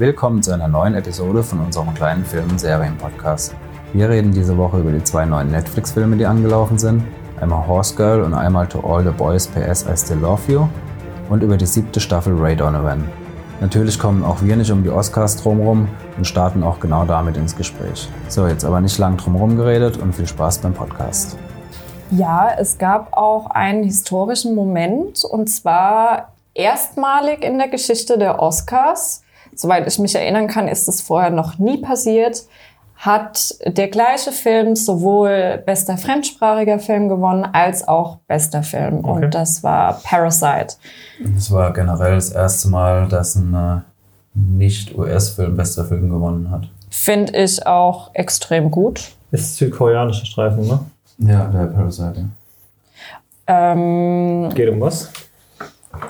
Willkommen zu einer neuen Episode von unserem kleinen Film- und Serien-Podcast. Wir reden diese Woche über die zwei neuen Netflix-Filme, die angelaufen sind. Einmal Horse Girl und einmal To All the Boys PS I Still Love You. Und über die siebte Staffel Ray Donovan. Natürlich kommen auch wir nicht um die Oscars drumherum und starten auch genau damit ins Gespräch. So, jetzt aber nicht lang drumherum geredet und viel Spaß beim Podcast. Ja, es gab auch einen historischen Moment und zwar erstmalig in der Geschichte der Oscars. Soweit ich mich erinnern kann, ist es vorher noch nie passiert. Hat der gleiche Film sowohl bester fremdsprachiger Film gewonnen als auch bester Film. Okay. Und das war Parasite. Es war generell das erste Mal, dass ein äh, Nicht-US-Film bester Film gewonnen hat. Finde ich auch extrem gut. Ist südkoreanischer Streifen, ne? Ja, der Parasite. Ähm, Geht um was?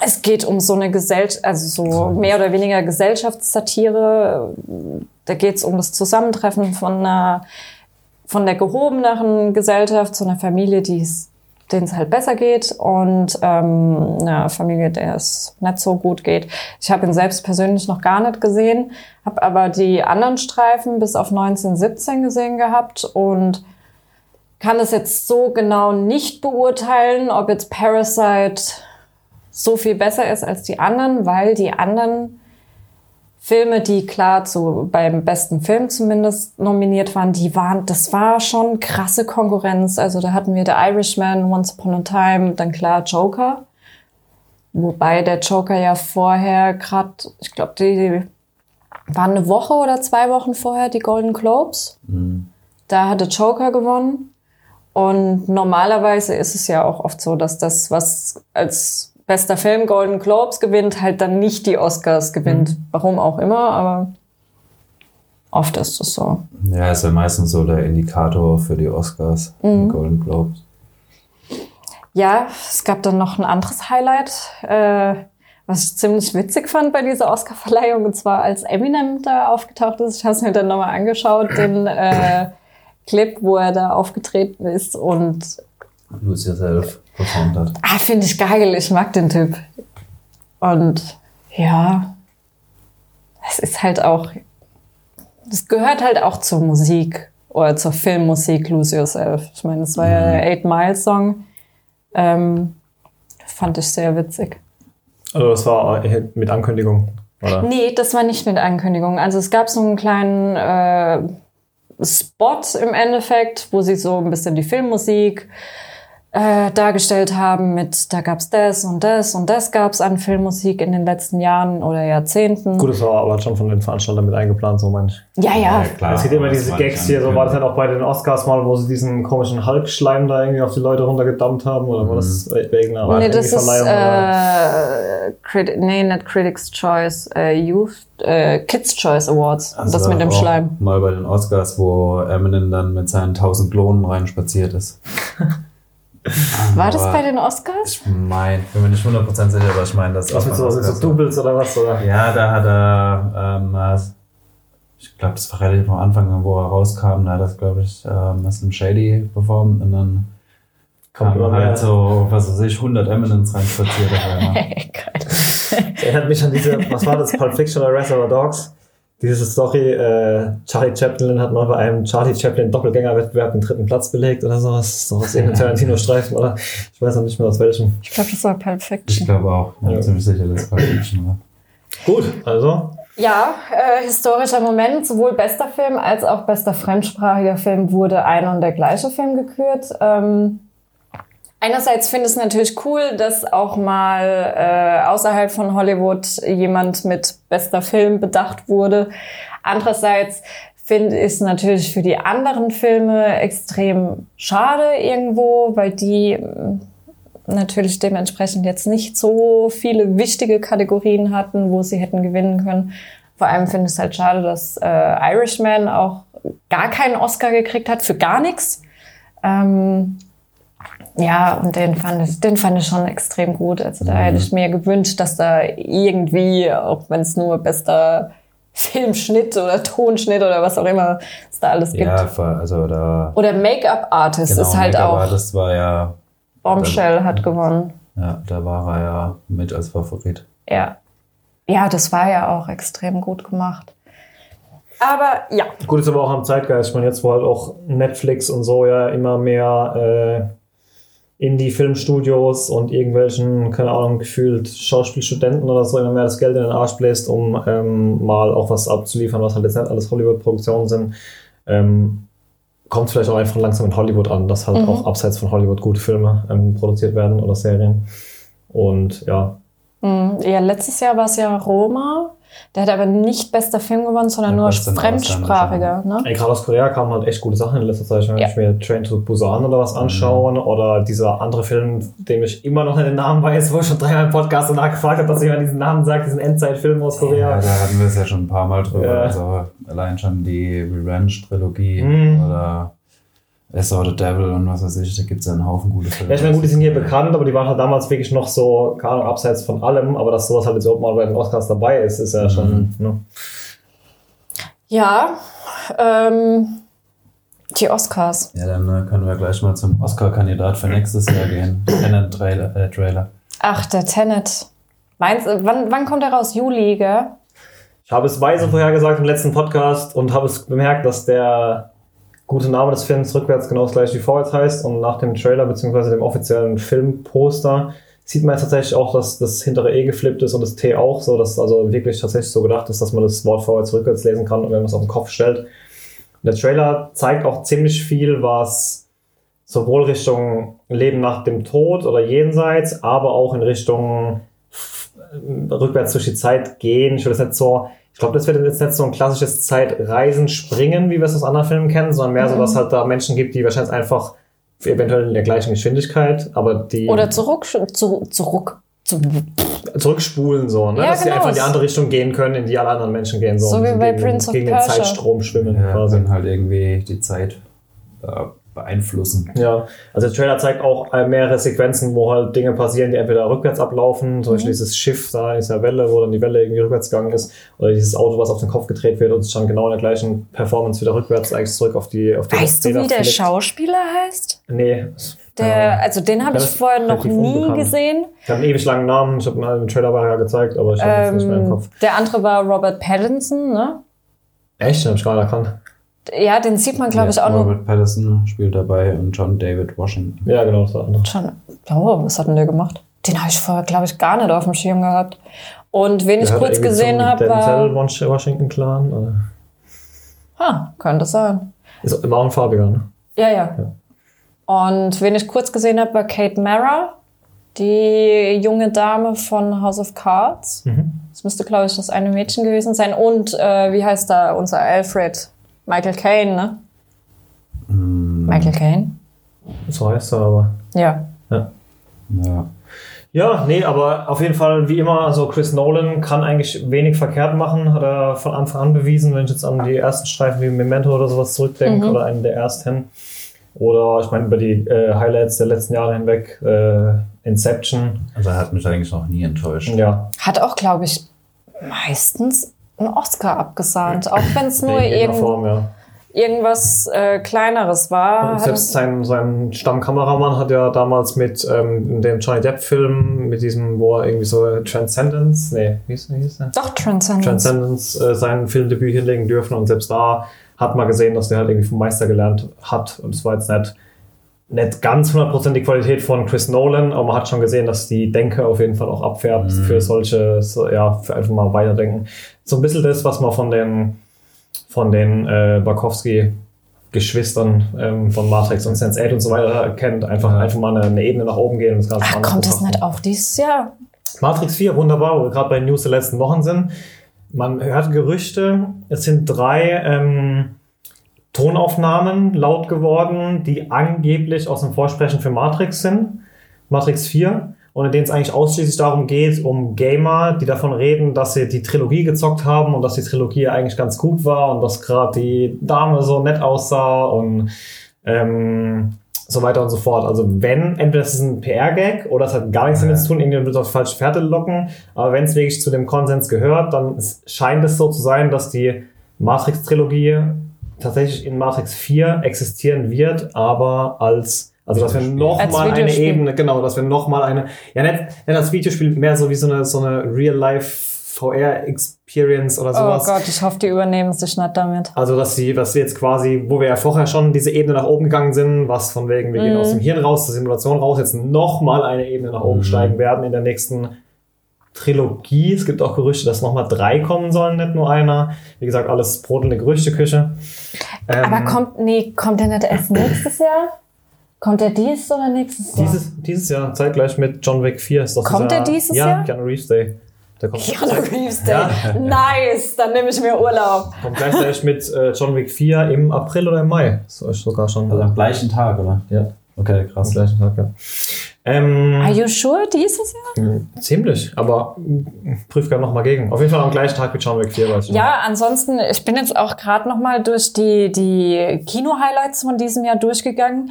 Es geht um so eine Gesellschaft, also so mehr oder weniger Gesellschaftssatire. Da geht es um das Zusammentreffen von einer, von der gehobeneren Gesellschaft zu einer Familie, die es denen es halt besser geht und ähm, einer Familie, der es nicht so gut geht. Ich habe ihn selbst persönlich noch gar nicht gesehen, habe aber die anderen Streifen bis auf 1917 gesehen gehabt und kann es jetzt so genau nicht beurteilen, ob jetzt Parasite so viel besser ist als die anderen, weil die anderen Filme, die klar zu, beim besten Film zumindest nominiert waren, die waren, das war schon krasse Konkurrenz. Also da hatten wir The Irishman, Once Upon a Time, dann klar Joker. Wobei der Joker ja vorher gerade, ich glaube, die waren eine Woche oder zwei Wochen vorher die Golden Globes. Da hatte Joker gewonnen. Und normalerweise ist es ja auch oft so, dass das, was als bester Film Golden Globes gewinnt, halt dann nicht die Oscars gewinnt. Warum auch immer, aber oft ist es so. Ja, ist ja meistens so der Indikator für die Oscars, die Golden Globes. Ja, es gab dann noch ein anderes Highlight, äh, was ich ziemlich witzig fand bei dieser Oscarverleihung, und zwar als Eminem da aufgetaucht ist. Ich habe es mir dann nochmal angeschaut, den äh, Clip, wo er da aufgetreten ist und Lose Yourself performt hat. Ah, finde ich geil. Ich mag den Typ. Und ja, es ist halt auch, das gehört halt auch zur Musik oder zur Filmmusik Lose Yourself. Ich meine, das war ja der Eight Mile Song. Ähm, fand ich sehr witzig. Also das war äh, mit Ankündigung, oder? Nee, das war nicht mit Ankündigung. Also es gab so einen kleinen äh, Spot im Endeffekt, wo sie so ein bisschen die Filmmusik äh, dargestellt haben mit, da gab's das und das und das gab's an Filmmusik in den letzten Jahren oder Jahrzehnten. Gut, das war aber schon von den Veranstaltern mit eingeplant, so manche. Ja, ja. klar. Es gibt immer diese Gags hier, so war das halt auch bei den Oscars mal, wo sie diesen komischen Hulk-Schleim da irgendwie auf die Leute runtergedammt haben, oder war das bei irgendeiner Mhm. Nee, das ist äh, Criti nee, nicht Critics Choice, äh, Youth, äh, Kids Choice Awards. Also das mit dem Schleim. Mal bei den Oscars, wo Eminem dann mit seinen 1000 Klonen reinspaziert ist. War das bei den Oscars? Ich meine, bin mir nicht 100% sicher, aber ich meine, das Was mit so, Oscars so Doubles oder was? Oder? Ja, da hat er, ähm, äh, ich glaube, das war relativ am Anfang, wo er rauskam, da hat das, glaube ich, ähm, das im Shady performt und dann Kommt kamen halt so, was weiß ich, 100 Eminems reinspaziert auf einmal. Geil. Das erinnert mich an diese, was war das, Pulp Fiction oder Reservoir Dogs? Diese Story, äh, Charlie Chaplin hat mal bei einem Charlie Chaplin Doppelgängerwettbewerb den dritten Platz belegt oder sowas. So aus irgendeinem Tarantino-Streifen, oder? Ich weiß noch nicht mehr aus welchem. Ich glaube, das war Pulp Ich Fiction. glaube auch, ja, Ja. ziemlich sicher, das war Fiction war. Gut, also. Ja, äh, historischer Moment. Sowohl bester Film als auch bester fremdsprachiger Film wurde einer und der gleiche Film gekürt. Ähm, einerseits finde ich es natürlich cool, dass auch mal äh, außerhalb von Hollywood jemand mit bester Film bedacht wurde. Andererseits finde ich es natürlich für die anderen Filme extrem schade irgendwo, weil die mm, natürlich dementsprechend jetzt nicht so viele wichtige Kategorien hatten, wo sie hätten gewinnen können. Vor allem finde ich es halt schade, dass äh, Irishman auch gar keinen Oscar gekriegt hat für gar nichts. Ähm, ja, und den fand ich, den fand ich schon extrem gut. Also da hätte ich mir gewünscht, dass da irgendwie, auch wenn es nur bester Filmschnitt oder Tonschnitt oder was auch immer es da alles gibt. Ja, also da. Oder Make-up-Artist genau, ist halt Make-up auch. Artist war ja, Bombshell hat gewonnen. ja, da war er ja mit als Favorit. Ja. Ja, das war ja auch extrem gut gemacht. Aber ja. Gut ist aber auch am Zeitgeist. Ich meine, jetzt wo halt auch Netflix und so ja immer mehr äh, Indie-Filmstudios und irgendwelchen, keine Ahnung, gefühlt Schauspielstudenten oder so immer mehr das Geld in den Arsch bläst, um ähm, mal auch was abzuliefern, was halt jetzt nicht alles Hollywood-Produktionen sind. Ähm, kommt es vielleicht auch einfach langsam in Hollywood an, dass halt Mhm. auch abseits von Hollywood gute Filme ähm, produziert werden oder Serien. Und ja, Ja, letztes Jahr war es ja Roma. Der hat aber nicht bester Film gewonnen, sondern Ja, nur fremdsprachiger. Ne? Ey, gerade aus Korea kamen halt echt gute Sachen in letzter Zeit. Wenn Ja. ich mir Train to Busan oder was anschauen oder dieser andere Film, dem ich immer noch nicht den Namen weiß, wo ich schon dreimal im Podcast danach gefragt habe, dass jemand diesen Namen sagt, diesen Endzeitfilm aus Ja, Korea. da hatten wir es ja schon ein paar Mal drüber. Ja. Also allein schon die Revenge-Trilogie Mhm. oder I Saw the Devil und was weiß ich, da gibt es ja einen Haufen gute Filme. Ja, ich meine, gut, die sind hier bekannt, aber die waren halt damals wirklich noch so, keine Ahnung, abseits von allem, aber dass sowas halt jetzt überhaupt mal bei den Oscars dabei ist, ist ja schon, ne? Ja, ähm, die Oscars. Ja, dann äh, können wir gleich mal zum Oscar-Kandidat für nächstes Jahr gehen. Tenet-Trailer. Äh, Trailer. Ach, der Tenet. Meinst, du, wann, wann kommt er raus? Juli, gell? Ich habe es weise vorhergesagt im letzten Podcast und habe es bemerkt, dass der gute Name des Films rückwärts genau das gleiche wie vorwärts heißt. Und nach dem Trailer bzw. dem offiziellen Filmposter sieht man jetzt tatsächlich auch, dass das hintere E geflippt ist und das T auch, so dass also wirklich tatsächlich so gedacht ist, dass man das Wort vorwärts rückwärts lesen kann, wenn man es auf den Kopf stellt. Und der Trailer zeigt auch ziemlich viel, was sowohl Richtung Leben nach dem Tod oder jenseits, aber auch in Richtung äh, rückwärts durch die Zeit gehen. Ich will das nicht so, ich glaube, das wird jetzt nicht so ein klassisches Zeitreisen springen, wie wir es aus anderen Filmen kennen, sondern mehr so, dass halt da Menschen gibt, die wahrscheinlich einfach eventuell in der gleichen Geschwindigkeit, aber die Oder zurück, zu, zurück, zu, zurückspulen so, ne? Ja, dass sie genau. einfach in die andere Richtung gehen können, in die alle anderen Menschen gehen so. So wie bei gegen, Prince of gegen den Persia. Zeitstrom schwimmen Ja, quasi. können halt irgendwie die Zeit äh, beeinflussen. Ja, also der Trailer zeigt auch mehrere Sequenzen, wo halt Dinge passieren, die entweder rückwärts ablaufen, zum Beispiel dieses Schiff da in dieser Welle, wo dann die Welle irgendwie rückwärts gegangen ist, oder dieses Auto, was auf den Kopf gedreht wird und es dann genau in der gleichen Performance wieder rückwärts eigentlich zurück auf die auf die weißt du, Räder wie der fliegt. Schauspieler heißt? Nee. Der, also den habe ich vorher noch nie unbekannt. gesehen. Ich habe einen ewig langen Namen, ich habe einen Trailer war ja gezeigt, aber ich habe ihn jetzt nicht mehr im Ähm, Kopf. der andere war Robert Pattinson, ne? Echt? Den habe ich gar nicht erkannt. Ja, den sieht man, glaube Ja, ich, auch nur Robert Pattinson spielt dabei und John David Washington. Ja, genau, das war andere. schon. Oh, was hat denn der gemacht? Den habe ich vorher, glaube ich, gar nicht auf dem Schirm gehabt. Und wen ich Der hat kurz gesehen habe, Denzel war. Washington Clan. Oder? Ha, könnte sein. Ist immer auch ein farbiger, ne? Ja, ja. Und wen ich kurz gesehen habe, war Kate Mara, die junge Dame von House of Cards. Mhm. Das müsste, glaube ich, das eine Mädchen gewesen sein. Und äh, wie heißt da unser Alfred? Michael Caine, ne? Mm. Michael Caine? So heißt er aber. Ja. Ja. Ja, nee, aber auf jeden Fall, wie immer, also Chris Nolan kann eigentlich wenig verkehrt machen, hat er von Anfang an bewiesen, wenn ich jetzt an die ersten Streifen wie Memento oder sowas zurückdenke oder einen der ersten. Oder ich meine, über die äh, Highlights der letzten Jahre hinweg, äh, Inception, Also er hat mich eigentlich noch nie enttäuscht. ja. Hat auch, glaube ich, meistens einen Oscar abgesahnt. Auch wenn es nur irgend, Form, ja. irgendwas äh, Kleineres war. Selbst sein, sein Stammkameramann hat ja damals mit ähm, dem Johnny Depp-Film, mit diesem, wo er irgendwie so Transcendence, nee, wie hieß, wie hieß der? doch, Transcendence. Transcendence äh, sein Filmdebüt hinlegen dürfen und selbst da hat man gesehen, dass der halt irgendwie vom Meister gelernt hat und es war jetzt nicht, nicht ganz 100% die Qualität von Chris Nolan, aber man hat schon gesehen, dass die Denke auf jeden Fall auch abfärbt für solche, so, ja, für einfach mal weiterdenken. So ein bisschen das, was man von den, von den äh, Barkowski Geschwistern ähm, von Matrix und Sense8 und so weiter kennt, einfach, einfach mal eine, eine Ebene nach oben gehen und das Ganze Ach, anders kommt das nicht auf dieses Jahr? Matrix 4, wunderbar, wo wir gerade bei den News der letzten Wochen sind. Man hört Gerüchte, es sind drei ähm, Tonaufnahmen laut geworden, die angeblich aus dem Vorsprechen für Matrix sind. Matrix 4. Und in denen es eigentlich ausschließlich darum geht, um Gamer, die davon reden, dass sie die Trilogie gezockt haben und dass die Trilogie eigentlich ganz gut war und dass gerade die Dame so nett aussah und ähm, so weiter und so fort. Also wenn, entweder es ist ein PR-Gag oder es hat gar nichts damit zu tun, irgendwie wird auf falsche Fährte locken, aber wenn es wirklich zu dem Konsens gehört, dann es- scheint es so zu sein, dass die Matrix-Trilogie tatsächlich in Matrix 4 existieren wird, aber als, also dass wir Videospiel. noch Als mal eine. Ebene, genau, dass wir noch mal eine, ja nicht, nicht als Videospiel, mehr so wie so eine, so eine VR-Experience oder Oh sowas. Gott, ich hoffe, die übernehmen sich nicht damit. Also, dass sie, was wir jetzt quasi, wo wir ja vorher schon diese Ebene nach oben gegangen sind, was von wegen, wir gehen Mhm. aus dem Hirn raus, zur Simulation raus, jetzt nochmal eine Ebene nach oben Mhm. steigen werden in der nächsten Trilogie. Es gibt auch Gerüchte, dass nochmal drei kommen sollen, nicht nur einer. Wie gesagt, alles brodelnde Gerüchteküche. Ähm, Aber kommt, nee, kommt der nicht erst nächstes Jahr? Kommt der dieses oder nächstes Jahr? dieses, dieses Jahr, zeitgleich mit John Wick 4 ist doch Kommt dieser, der dieses ja, Jahr? Keanu Reeves Day. Der kommt, Keanu Reeves Day. Ja. Nice, dann nehme ich mir Urlaub. kommt gleichzeitig mit äh, John Wick 4 im April oder im Mai. Ist sogar schon. Also am gleichen Tag, oder? ja, Okay, am krass. gleichen Tag, ja. Ähm, Are you sure dieses Jahr? Ziemlich, aber prüf gerne nochmal gegen. Auf jeden Fall am gleichen Tag wie John Wick 4, weiß ich Ja, ansonsten, ich bin jetzt auch gerade noch mal durch die, die Kino-Highlights von diesem Jahr durchgegangen.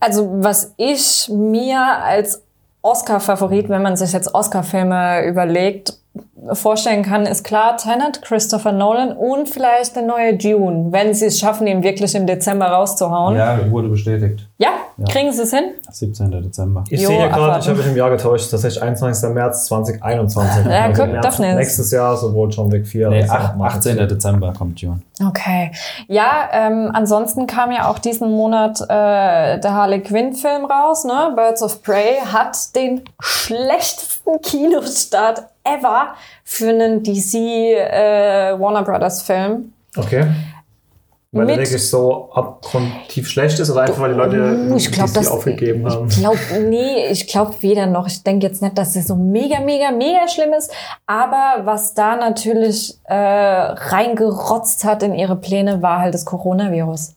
Also, was ich mir als Oscar-Favorit, wenn man sich jetzt Oscar-Filme überlegt, vorstellen kann, ist klar Tenet, Christopher Nolan und vielleicht der neue Dune, wenn sie es schaffen, ihn wirklich im Dezember rauszuhauen. Ja, Ja, wurde bestätigt. kriegen sie es hin? 17. Dezember. Ich Jo, sehe hier gerade, ich habe mich im Jahr getäuscht, tatsächlich 21. März 2021. Ja, Also guck, März Daphne. Nächstes Jahr sowohl John Wick 4 Nee, als auch ach, Matrix 18. 4. Dezember kommt June. Okay. Ja, ähm, ansonsten kam ja auch diesen Monat äh, der Harley Quinn-Film raus, ne? Birds of Prey hat den schlechtesten Kinostart ever für einen DC äh, Warner Brothers Film. Okay. Weil der wirklich so abgrundtief schlecht ist oder einfach weil die Leute Uh, ich glaube, DC das aufgegeben haben? Ich glaube, nee, ich glaube weder noch. Ich denke jetzt nicht, dass es so mega, mega, mega schlimm ist. Aber was da natürlich äh, reingerotzt hat in ihre Pläne, war halt das Coronavirus.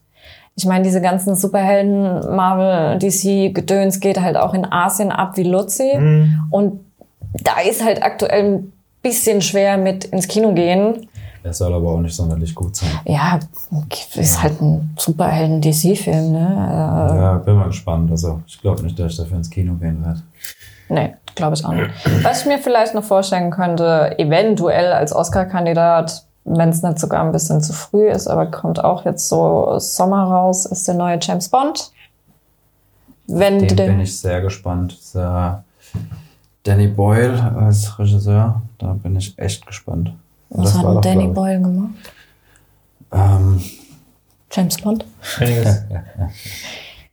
Ich meine, diese ganzen Superhelden, Marvel, DC, Gedöns geht halt auch in Asien ab wie Luzi. Hm. Und da ist halt aktuell ein bisschen schwer mit ins Kino gehen. Er soll aber auch nicht sonderlich gut sein. Ja, ist halt ein Superhelden-DC-Film, ne? Ja, bin mal gespannt. Also, ich glaube nicht, dass ich dafür ins Kino gehen werde. Nee, glaube ich auch nicht. Was ich mir vielleicht noch vorstellen könnte, eventuell als Oscar-Kandidat, wenn es nicht sogar ein bisschen zu früh ist, aber kommt auch jetzt so Sommer raus, ist der neue James Bond. Wenn Den bin ich sehr gespannt. Der Danny Boyle als Regisseur, da bin ich echt gespannt. was hat doch, Danny Boyle gemacht? Ähm, James Bond? Einiges.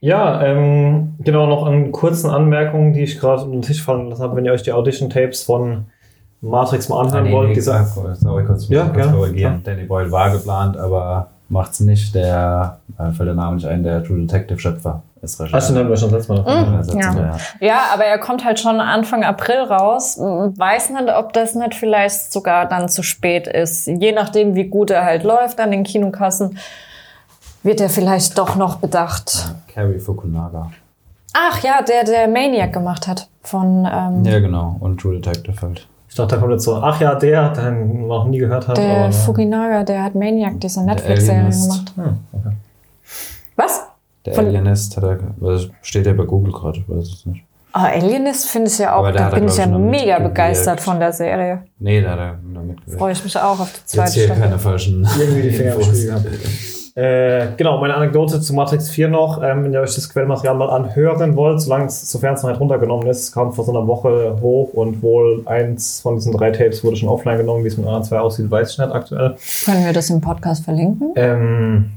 Ja, ähm, genau, noch an kurzen Anmerkungen, die ich gerade unter den Tisch fallen lassen habe, wenn ihr euch die Audition-Tapes von Matrix mal anhören nee, wollt. nee, Dieser, sorry, kurz, Ja, kurz gerne. korrigieren. Danny Boyle war geplant, aber macht's nicht. Der, äh, fällt der Name nicht ein, der True Detective Schöpfer ist Regisseur. Ach, stimmt, haben wir schon letztes Mal. Mhm. Ja, Ja. ja. Ja, aber er kommt halt schon Anfang April raus. Weiß nicht, ob das nicht vielleicht sogar dann zu spät ist. Je nachdem, wie gut er halt läuft an den Kinokassen, wird er vielleicht doch noch bedacht. Carrie Fukunaga. Ach ja, der, der Maniac gemacht hat. Von ähm, Ja, genau. Und True Detective halt. Ich dachte, da kommt jetzt so, ach ja, der, den man noch nie gehört hat. der aber, ne. Fukunaga, der hat Maniac, diese Netflix-Serie gemacht. Hm, okay. Was? Der Von- Alienist hat er, steht ja bei Google gerade, ich weiß es nicht. Ah, Alienist finde ich ja auch, da bin ich ja mega begeistert von der Serie. Nee, da hat er da mitgewirkt. Freue ich mich auch auf die Jetzt zweite hier Staffel. keine falschen Irgendwie die Finger Infos. Äh, genau, meine Anekdote zu Matrix 4 noch. Ähm, wenn ihr euch das Quellmaterial mal anhören wollt, solange es, sofern es noch nicht runtergenommen ist, es kam vor so einer Woche hoch und wohl eins von diesen drei Tapes wurde schon offline genommen. Wie es mit anderen zwei aussieht, weiß ich nicht aktuell. Können wir das im Podcast verlinken? Ähm,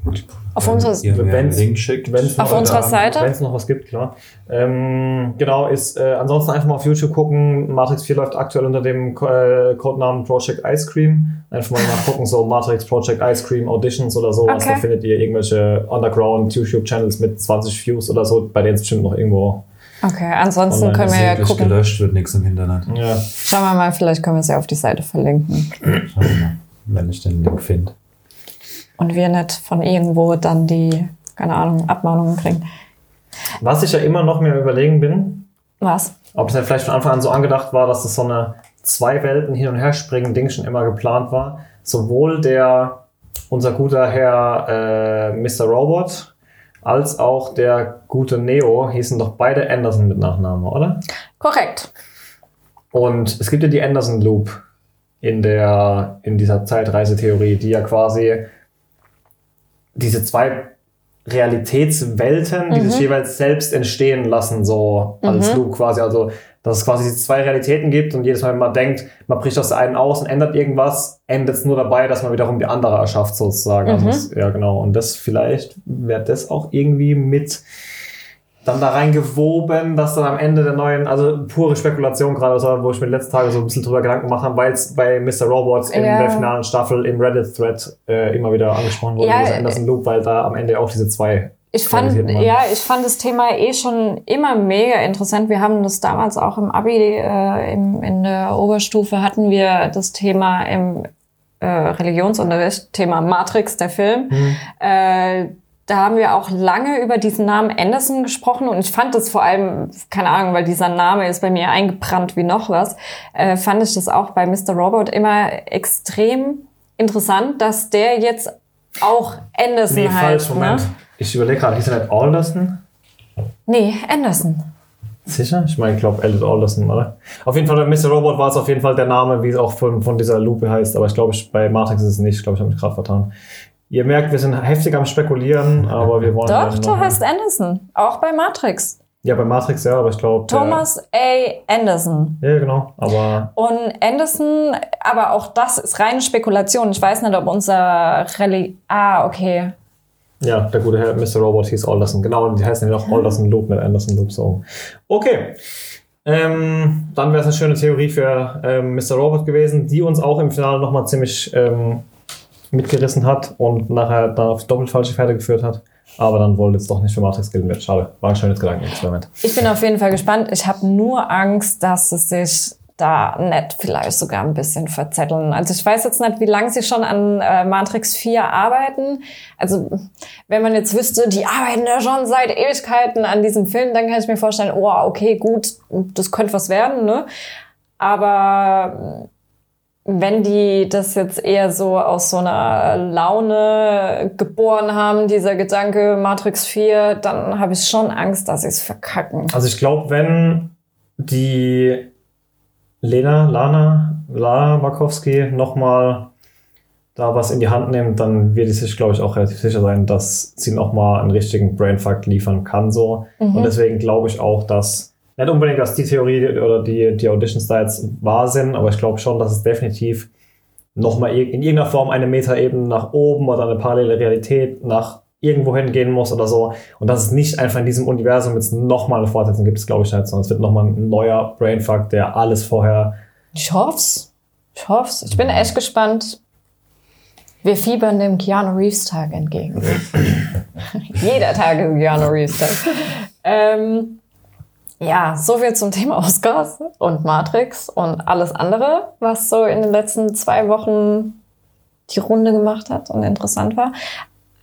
Auf unserer Seite? Wenn es noch was gibt, klar. Ähm, genau, ist äh, ansonsten einfach mal auf YouTube gucken. Matrix 4 läuft aktuell unter dem äh, Codenamen Project Ice Cream. Einfach mal nachgucken, so Matrix Project Ice Cream Auditions oder sowas. Okay. Da findet ihr irgendwelche Underground YouTube-Channels mit 20 Views oder so, bei denen es bestimmt noch irgendwo. Okay, ansonsten Online können wir ja gucken. gelöscht wird nichts im Internet. Ja. Schauen wir mal, vielleicht können wir es ja auf die Seite verlinken. Schauen wir mal, wenn ich den Link finde. Und wir nicht von irgendwo dann die, keine Ahnung, Abmahnungen kriegen. Was ich ja immer noch mehr überlegen bin, Was? ob es ja vielleicht von Anfang an so angedacht war, dass das so eine zwei Welten hin und her springen Ding schon immer geplant war. Sowohl der, unser guter Herr äh, Mr. Robot, als auch der gute Neo hießen doch beide Anderson mit Nachname, oder? Korrekt. Und es gibt ja die Anderson Loop in der, in dieser Zeitreisetheorie, die ja quasi diese zwei Realitätswelten, die Mhm. sich jeweils selbst entstehen lassen, so als Loop quasi. Also, dass es quasi zwei Realitäten gibt und jedes Mal, wenn man denkt, man bricht aus der einen aus und ändert irgendwas, endet es nur dabei, dass man wiederum die andere erschafft, sozusagen. Also Mhm. das, ja, genau. Und das vielleicht wäre das auch irgendwie mit dann da reingewoben, dass dann am Ende der neuen, also pure Spekulation gerade, war, wo ich mir letzten Tage so ein bisschen drüber Gedanken gemacht habe, weil es bei Mr. Robot in Ja. der finalen Staffel im Reddit-Thread äh, immer wieder angesprochen wurde, Ja, dieser Anderson Loop, weil da am Ende auch diese zwei Ich fand, ja, ich fand das Thema eh schon immer mega interessant. Wir haben das damals auch im Abi, äh, im, in der Oberstufe hatten wir das Thema im äh, Religionsunterricht, Thema Matrix, der Film. Äh, da haben wir auch lange über diesen Namen Anderson gesprochen und ich fand das vor allem, keine Ahnung, weil dieser Name ist bei mir eingebrannt wie noch was, äh, fand ich das auch bei Mr. Robot immer extrem interessant, dass der jetzt auch Anderson Nee, heißt. falsch, Moment. Ne? Ich überlege gerade, hieß er nicht Alderson? Nee, Anderson. Sicher? Ich meine, ich glaube, Elliot Alderson, oder? Auf jeden Fall, bei Mr. Robot war es auf jeden Fall der Name, wie es auch von, von dieser Lupe heißt, aber ich glaube, bei Matrix ist es nicht. Ich glaube, ich habe mich gerade vertan. Ihr merkt, wir sind heftig am Spekulieren, aber wir wollen. Doch, noch- heißt Anderson. Auch bei Matrix. Ja, bei Matrix ja, aber ich glaube. Thomas A. Anderson. Ja, genau. Aber Und Anderson, aber auch das ist reine Spekulation. Ich weiß nicht, ob unser Reli... Ah, okay. ja, der gute Herr Mr. Robot hieß Alderson. Genau, und die heißen ja auch Alderson Loop mit Anderson Loop. So. Okay. Ähm, dann wäre es eine schöne Theorie für ähm, Mr. Robot gewesen, die uns auch im Finale nochmal ziemlich ähm, mitgerissen hat und nachher dann auf doppelt falsche Pferde geführt hat. Aber dann wollte es doch nicht für Matrix gelten wird. Schade. War ein schönes Gedankenexperiment. Ich bin auf jeden Fall gespannt. Ich habe nur Angst, dass es sich da nicht vielleicht sogar ein bisschen verzetteln. Also ich weiß jetzt nicht, wie lange sie schon an äh, Matrix 4 arbeiten. Also wenn man jetzt wüsste, die arbeiten ja schon seit Ewigkeiten an diesem Film, dann kann ich mir vorstellen, oh, okay, gut, das könnte was werden, ne? Aber wenn die das jetzt eher so aus so einer Laune geboren haben, dieser Gedanke Matrix 4, dann habe ich schon Angst, dass sie es verkacken. Also ich glaube, wenn die Lena, Lana, Lana Wachowski nochmal da was in die Hand nimmt, dann wird sie sich, glaube ich, auch relativ sicher sein, dass sie nochmal einen richtigen Brainfuck liefern kann. so. Und deswegen glaube ich auch, dass, nicht unbedingt, dass die Theorie oder die, die Auditions da jetzt wahr sind, aber ich glaube schon, dass es definitiv nochmal in irgendeiner Form eine Metaebene nach oben oder eine parallele Realität nach irgendwo hingehen muss oder so. Und dass es nicht einfach in diesem Universum jetzt nochmal eine Fortsetzung gibt, es glaube ich nicht, sondern es wird nochmal ein neuer Brainfuck, der alles vorher. Ich hoff's. Ich hoff's. Ich bin echt gespannt. Wir fiebern dem Keanu Reeves Tag entgegen. Jeder Tag ist Keanu Reeves Tag. ähm, ja, so viel zum Thema Oscars und Matrix und alles andere, was so in den letzten zwei Wochen die Runde gemacht hat und interessant war.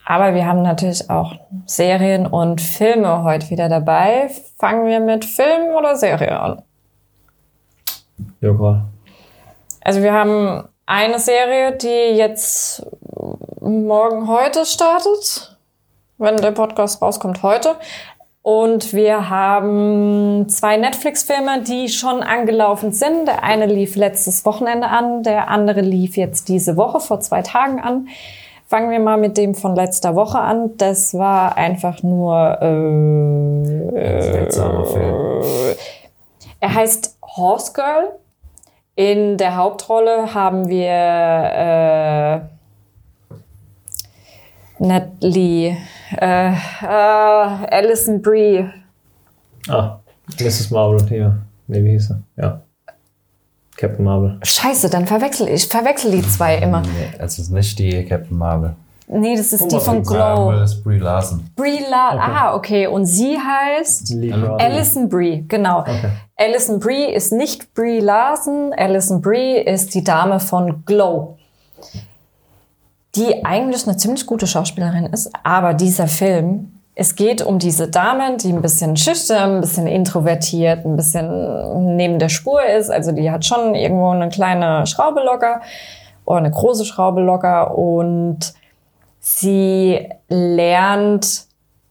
Aber wir haben natürlich auch Serien und Filme heute wieder dabei. Fangen wir mit Film oder Serie an? Gerade. Also wir haben eine Serie, die jetzt morgen heute startet, wenn der Podcast rauskommt heute. Und wir haben zwei Netflix-Filme, die schon angelaufen sind. Der eine lief letztes Wochenende an, der andere lief jetzt diese Woche vor zwei Tagen an. Fangen wir mal mit dem von letzter Woche an. Das war einfach nur. Äh, Film. er heißt Horse Girl. In der Hauptrolle haben wir äh, Natalie, äh, äh, Alison Brie. Ah, Mrs. Marvel hier. Nee, wie hieß sie? Ja. Captain Marvel. Scheiße, dann verwechsel ich verwechsel die zwei immer. Nee, es ist nicht die Captain Marvel. Nee, das ist die was von Glow. Das ist Brie Larson. Brie La Ah, okay. Und sie heißt Lee. Alison Brie, genau. Okay. Alison Brie ist nicht Brie Larson. Alison Brie ist die Dame von Glow. Die eigentlich eine ziemlich gute Schauspielerin ist, aber dieser Film, es geht um diese Dame, die ein bisschen schüchtern, ein bisschen introvertiert, ein bisschen neben der Spur ist. Also die hat schon irgendwo eine kleine Schraube locker oder eine große Schraube locker und sie lernt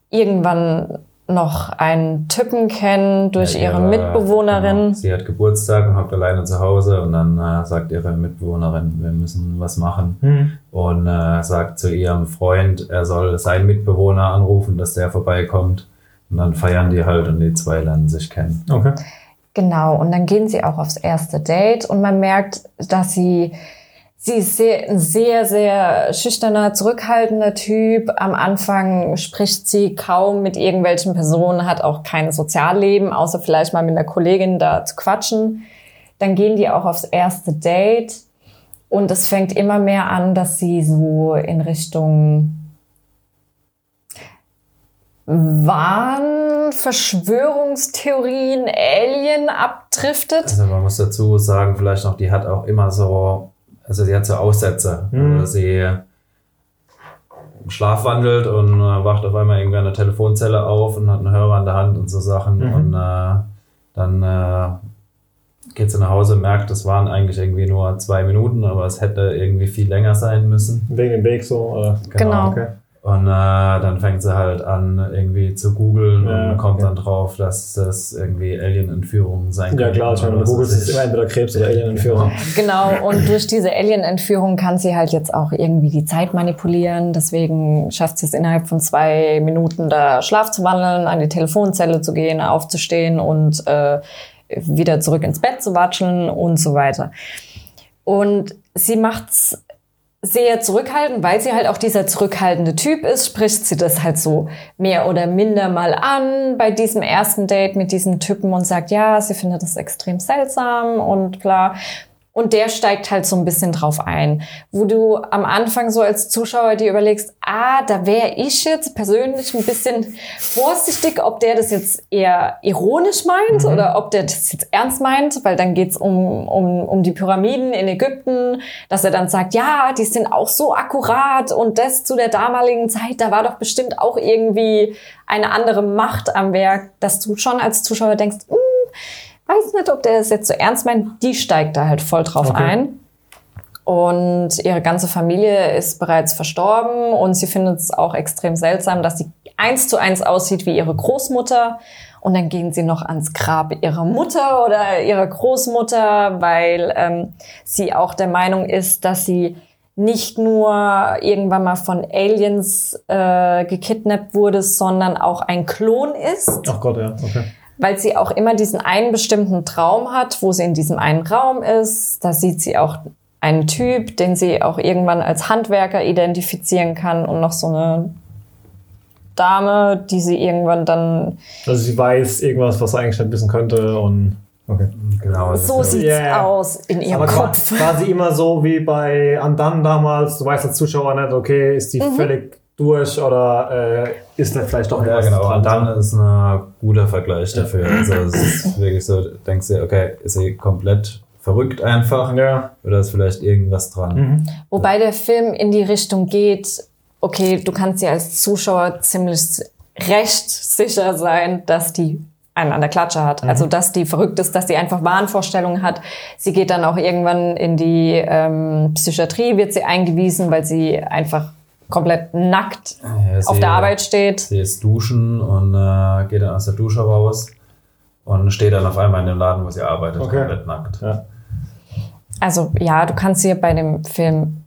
irgendwann noch einen Typen kennen durch Ja, ihre Mitbewohnerin. Genau. Sie hat Geburtstag und hockt alleine zu Hause und dann äh, sagt ihre Mitbewohnerin, wir müssen was machen. Hm. Und äh, sagt zu ihrem Freund, er soll seinen Mitbewohner anrufen, dass der vorbeikommt. Und dann feiern die halt und die zwei lernen sich kennen. Okay. Genau, und dann gehen sie auch aufs erste Date und man merkt, dass sie, sie ist sehr, ein sehr, sehr schüchterner, zurückhaltender Typ. Am Anfang spricht sie kaum mit irgendwelchen Personen, hat auch kein Sozialleben, außer vielleicht mal mit einer Kollegin da zu quatschen. Dann gehen die auch aufs erste Date und es fängt immer mehr an, dass sie so in Richtung Wahn, Verschwörungstheorien, Alien abdriftet. Also man muss dazu sagen, vielleicht noch, die hat auch immer so, also sie hat so Aussätze. Mhm. Also sie im Schlaf wandelt und äh, wacht auf einmal irgendwie an der Telefonzelle auf und hat einen Hörer an der Hand und so Sachen. Mhm. Und äh, dann äh, geht sie nach Hause, merkt, es waren eigentlich irgendwie nur zwei Minuten, aber es hätte irgendwie viel länger sein müssen. Wegen dem Weg so, oder? Genau. Okay. Und äh, dann fängt sie halt an, irgendwie zu googeln Ja, und kommt okay. dann drauf, dass das irgendwie Alien-Entführungen sein Ja klar, ich meine, wenn du googelst, ist immer entweder Krebs oder Alien-Entführung. Genau, und durch diese Alien-Entführung kann sie halt jetzt auch irgendwie die Zeit manipulieren. Deswegen schafft sie es innerhalb von zwei Minuten da Schlaf zu wandeln, an die Telefonzelle zu gehen, aufzustehen und äh, wieder zurück ins Bett zu watscheln und so weiter. Und sie macht's sehr zurückhaltend, weil sie halt auch dieser zurückhaltende Typ ist, spricht sie das halt so mehr oder minder mal an bei diesem ersten Date mit diesem Typen und sagt, ja, sie findet das extrem seltsam und bla. Und der steigt halt so ein bisschen drauf ein, wo du am Anfang so als Zuschauer dir überlegst, ah, da wäre ich jetzt persönlich ein bisschen vorsichtig, ob der das jetzt eher ironisch meint Mhm. oder ob der das jetzt ernst meint, weil dann geht's um, um, um die Pyramiden in Ägypten, dass er dann sagt, ja, die sind auch so akkurat und das zu der damaligen Zeit, da war doch bestimmt auch irgendwie eine andere Macht am Werk, dass du schon als Zuschauer denkst, weiß nicht, ob der das jetzt so ernst meint, die steigt da halt voll drauf Okay. ein. Und ihre ganze Familie ist bereits verstorben und sie findet es auch extrem seltsam, dass sie eins zu eins aussieht wie ihre Großmutter. Und dann gehen sie noch ans Grab ihrer Mutter oder ihrer Großmutter, weil ähm, sie auch der Meinung ist, dass sie nicht nur irgendwann mal von Aliens äh, gekidnappt wurde, sondern auch ein Klon ist Ach Gott, ja, okay. Weil sie auch immer diesen einen bestimmten Traum hat, wo sie in diesem einen Raum ist. Da sieht sie auch einen Typ, den sie auch irgendwann als Handwerker identifizieren kann und noch so eine Dame, die sie irgendwann dann Also sie weiß irgendwas, was sie eigentlich nicht wissen könnte und okay. Genau. so sieht's ja. aus in ihrem Aber Kopf. Kopf. quasi immer so wie bei Andan damals, du weißt als Zuschauer nicht, okay, ist die völlig durch oder äh, ist da vielleicht doch Ja, genau. dran? Und dann ist ein guter Vergleich dafür. Also es ist wirklich so, du denkst dir, okay, ist sie komplett verrückt einfach? Ja. Oder ist vielleicht irgendwas dran? Mhm. Wobei der Film in die Richtung geht, okay, du kannst dir als Zuschauer ziemlich recht sicher sein, dass die einen an der Klatsche hat. Also, dass die verrückt ist, dass die einfach Wahnvorstellungen hat. Sie geht dann auch irgendwann in die ähm, Psychiatrie, wird sie eingewiesen, weil sie einfach komplett nackt Ja, auf der Arbeit steht. Sie ist duschen und äh, geht dann aus der Dusche raus und steht dann auf einmal in dem Laden, wo sie arbeitet, Okay. komplett nackt. Ja. Also ja, du kannst hier bei dem Film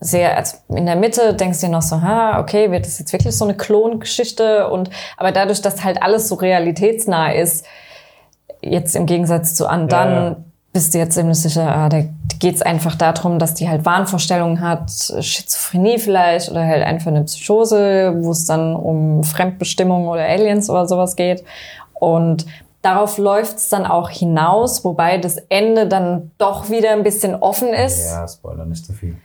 sehr, also in der Mitte denkst du dir noch so, ha, okay, wird das jetzt wirklich so eine Klongeschichte? Und aber dadurch, dass halt alles so realitätsnah ist, jetzt im Gegensatz zu Ja, ja. Bist du jetzt ziemlich sicher, ah, da geht es einfach darum, dass die halt Wahnvorstellungen hat, Schizophrenie vielleicht oder halt einfach eine Psychose, wo es dann um Fremdbestimmung oder Aliens oder sowas geht. Und darauf läuft es dann auch hinaus, wobei das Ende dann doch wieder ein bisschen offen ist. Ja, Spoiler, nicht zu viel.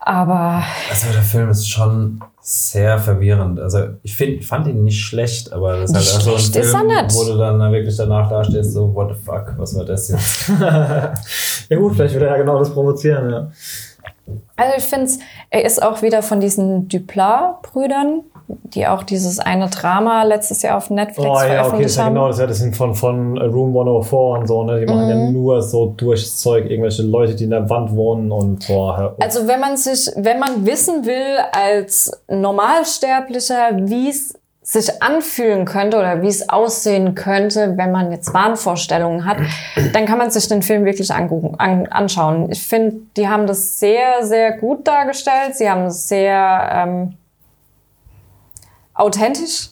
Aber Also der Film ist schon sehr verwirrend. Also ich find, fand ihn nicht schlecht, aber das ist halt auch so ein ist Film, wo du dann wirklich danach dastehst, so what the fuck, was war das jetzt? ja gut, vielleicht wird er ja genau das provozieren, ja. also ich finde, er ist auch wieder von diesen Duplat-Brüdern, die auch dieses eine Drama letztes Jahr auf Netflix Oh ja, okay, das veröffentlicht ist ja haben. genau das, ja, sind von, von Room 104 und so, ne? Die machen ja Mhm. nur so durchs Zeug, irgendwelche Leute, die in der Wand wohnen und auf. Also wenn man sich, wenn man wissen will als Normalsterblicher, wie es sich anfühlen könnte oder wie es aussehen könnte, wenn man jetzt Wahnvorstellungen hat, dann kann man sich den Film wirklich angucken, an, anschauen. Ich finde, die haben das sehr, sehr gut dargestellt. Sie haben es sehr ähm, authentisch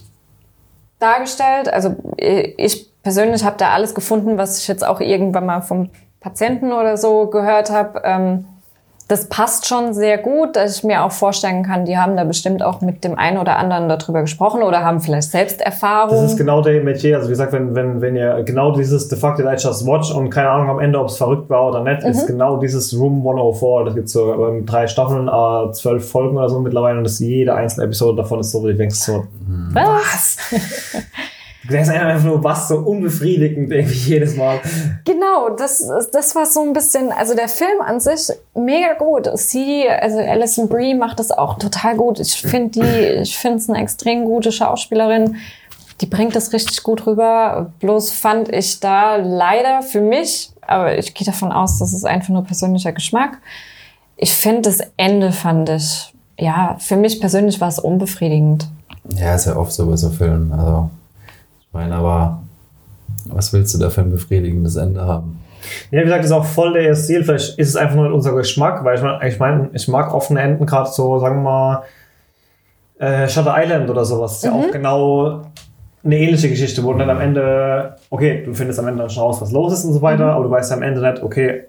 dargestellt. Also ich persönlich habe da alles gefunden, was ich jetzt auch irgendwann mal vom Patienten oder so gehört habe. Ähm, das passt schon sehr gut, dass ich mir auch vorstellen kann, die haben da bestimmt auch mit dem einen oder anderen darüber gesprochen oder haben vielleicht selbst Erfahrung. Das ist genau der Metier. Also wie gesagt, wenn, wenn, wenn ihr genau dieses The Fuck Did I Just Watch und keine Ahnung am Ende, ob es verrückt war oder nicht, mhm. ist genau dieses Room 104. Das gibt so ähm, drei Staffeln, äh, zwölf Folgen oder so mittlerweile und das jede einzelne Episode davon ist so, wie du denkst so, was? Der ist einfach nur was so unbefriedigend irgendwie jedes Mal. Genau, das, das war so ein bisschen, also der Film an sich mega gut. Sie, also Alison Brie macht das auch total gut. Ich finde die, ich finde es eine extrem gute Schauspielerin. Die bringt das richtig gut rüber. Bloß fand ich da leider für mich, aber ich gehe davon aus, das ist einfach nur persönlicher Geschmack. Ich finde das Ende fand ich, ja, für mich persönlich war es unbefriedigend. Ja, ist ja oft so bei so Filmen. Also ich meine, aber was willst du da für ein befriedigendes Ende haben? Ja, wie gesagt, das ist auch voll der Stil. Vielleicht ist es einfach nur unser Geschmack, weil ich meine, ich, mein, ich mag offene Enden gerade so, sagen wir mal, äh, Shutter Island oder sowas. Das ist mhm. ja auch genau eine ähnliche Geschichte, wo dann am Ende, okay, du findest am Ende dann schon raus, was los ist und so weiter, mhm. aber du weißt am Ende nicht, okay,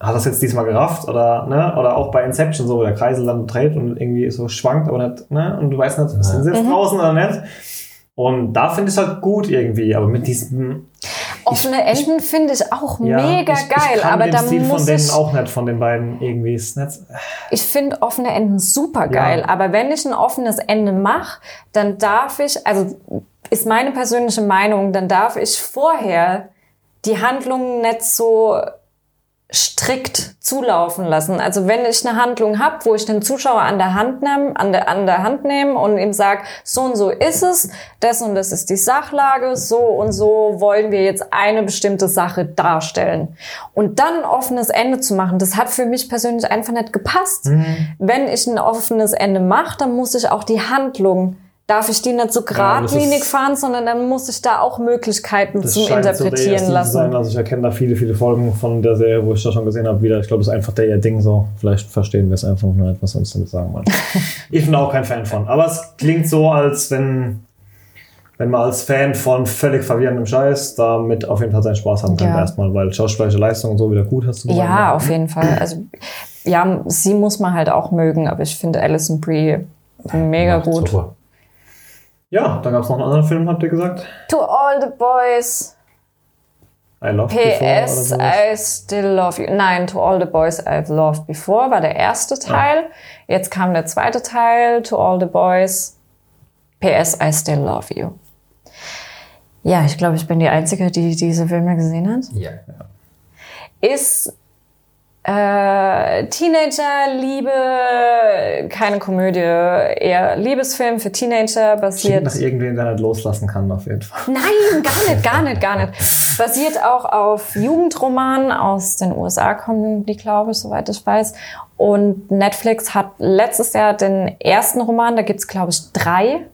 hat das jetzt diesmal gerafft oder ne oder auch bei Inception so, wo der Kreisel dann dreht und irgendwie so schwankt, aber nicht ne und du weißt nicht, sind sie jetzt mhm. draußen oder nicht. Und da finde ich es halt gut irgendwie, aber mit diesem offene Enden finde ich auch ja, mega ich, geil, ich aber da Stil muss von denen ich auch nicht von den beiden irgendwie ist nicht. Ich finde offene Enden super geil, ja. aber wenn ich ein offenes Ende mache, dann darf ich, also ist meine persönliche Meinung, dann darf ich vorher die Handlungen nicht so strikt zulaufen lassen. Also wenn ich eine Handlung habe, wo ich den Zuschauer an der Hand nehme, an der, an der Hand nehme und ihm sage, so und so ist es, das und das ist die Sachlage, so und so wollen wir jetzt eine bestimmte Sache darstellen. Und dann ein offenes Ende zu machen, das hat für mich persönlich einfach nicht gepasst. Mhm. Wenn ich ein offenes Ende mache, dann muss ich auch die Handlung darf ich die nicht so geradlinig ja, fahren, sondern dann muss ich da auch Möglichkeiten zum Interpretieren so lassen. Sein. Also ich erkenne da viele, viele Folgen von der Serie, wo ich das schon gesehen habe, wieder. Ich glaube, das ist einfach der ihr Ding so. Vielleicht verstehen wir es einfach nur nicht, was wir uns damit sagen wollen. ich bin auch kein Fan von. Aber es klingt so, als wenn, wenn man als Fan von völlig verwirrendem Scheiß damit auf jeden Fall seinen Spaß haben kann ja. erstmal, weil schauspielerische Leistung und so wieder gut hast du gesagt. Ja, auf jeden Fall. Also ja, sie muss man halt auch mögen, aber ich finde Alison Brie mega gut. Super. Ja, dann gab es noch einen anderen Film, habt ihr gesagt? To All the Boys. I Loved PS, I Still Love You. Nein, To All the Boys I've Loved Before war der erste Teil. Ah. Jetzt kam der zweite Teil, To All the Boys. PS, I Still Love You. Ja, ich glaube, ich bin die Einzige, die diese Filme gesehen hat. Ja. Ist äh, Teenager-Liebe, keine Komödie, eher Liebesfilm für Teenager, basiert. Klingt nach irgendwen, der nicht loslassen kann, auf jeden Fall. Nein, gar nicht, gar nicht, gar nicht. Basiert auch auf Jugendromanen aus den USA, kommen die, glaube ich, soweit ich weiß. Und Netflix hat letztes Jahr den ersten Roman, da gibt's glaube ich, drei.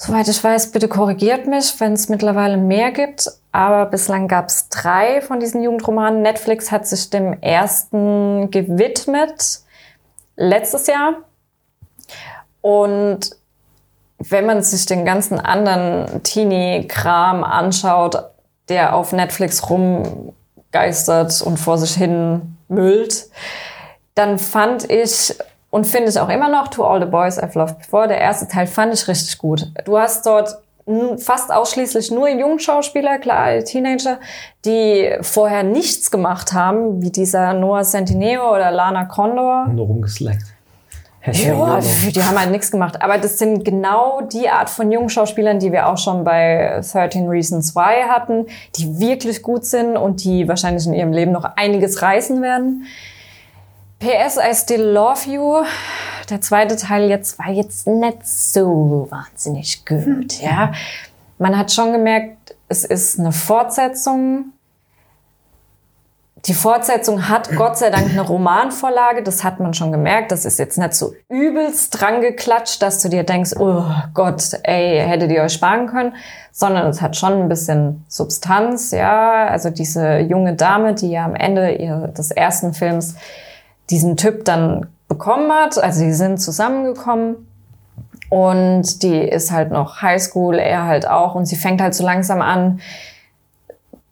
Soweit ich weiß, bitte korrigiert mich, wenn es mittlerweile mehr gibt aber bislang gab es drei von diesen Jugendromanen. Netflix hat sich dem ersten gewidmet letztes Jahr. Und wenn man sich den ganzen anderen Teenie-Kram anschaut, der auf Netflix rumgeistert und vor sich hin müllt, dann fand ich und finde ich auch immer noch To All the Boys I've Loved Before, der erste Teil fand ich richtig gut. Du hast dort fast ausschließlich nur Jungschauspieler, klar, Teenager, die vorher nichts gemacht haben, wie dieser Noah Centineo oder Lana Condor. Nur rumgeslackt. Ja, die haben halt nichts gemacht. Aber das sind genau die Art von Jungschauspielern, die wir auch schon bei 13 Reasons Why hatten, die wirklich gut sind und die wahrscheinlich in ihrem Leben noch einiges reißen werden. PS, I Still Love You der zweite Teil jetzt war jetzt nicht so wahnsinnig gut, ja. Man hat schon gemerkt, es ist eine Fortsetzung. Die Fortsetzung hat Gott sei Dank eine Romanvorlage, das hat man schon gemerkt. Das ist jetzt nicht so übelst dran geklatscht, dass du dir denkst, oh Gott, ey, hättet ihr euch sparen können, sondern es hat schon ein bisschen Substanz, ja. Also diese junge Dame, die ja am Ende des ersten Films diesen Typ dann bekommen hat, also die sind zusammengekommen und die ist halt noch Highschool, er halt auch und sie fängt halt so langsam an,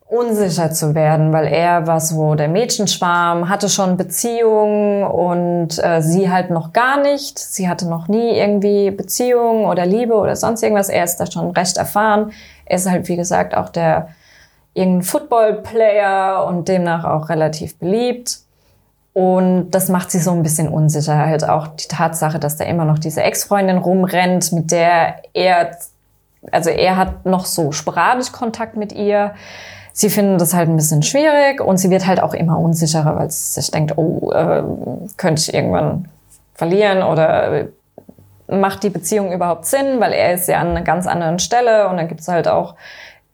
unsicher zu werden, weil er war so der Mädchenschwarm, hatte schon Beziehungen und äh, sie halt noch gar nicht. Sie hatte noch nie irgendwie Beziehungen oder Liebe oder sonst irgendwas. Er ist da schon recht erfahren. Er ist halt, wie gesagt, auch der irgendein Football-Player und demnach auch relativ beliebt. Und das macht sie so ein bisschen unsicher. Halt auch die Tatsache, dass da immer noch diese Ex-Freundin rumrennt, mit der er, also er hat noch so sporadisch Kontakt mit ihr sie finden das halt ein bisschen schwierig und sie wird halt auch immer unsicherer, weil sie sich denkt, oh, äh, könnte ich irgendwann verlieren oder macht die Beziehung überhaupt Sinn, weil er ist ja an einer ganz anderen Stelle und dann gibt's halt auch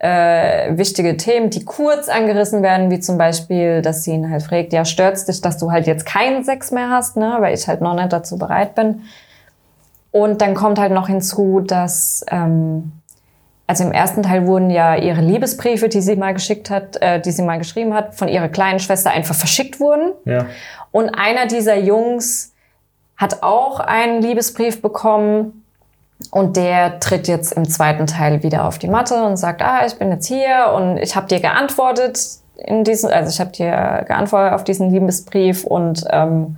äh, wichtige Themen, die kurz angerissen werden, wie zum Beispiel, dass sie ihn halt fragt, ja, stört's dich, dass du halt jetzt keinen Sex mehr hast, ne, weil ich halt noch nicht dazu bereit bin. Und dann kommt halt noch hinzu, dass ähm, also im ersten Teil wurden ja ihre Liebesbriefe, die sie mal geschickt hat, äh, die sie mal geschrieben hat, von ihrer kleinen Schwester einfach verschickt wurden. Ja. Und einer dieser Jungs hat auch einen Liebesbrief bekommen und der tritt jetzt im zweiten Teil wieder auf die Matte und sagt, ah, ich bin jetzt hier und ich habe dir geantwortet in diesem, also ich habe dir geantwortet auf diesen Liebesbrief und ähm,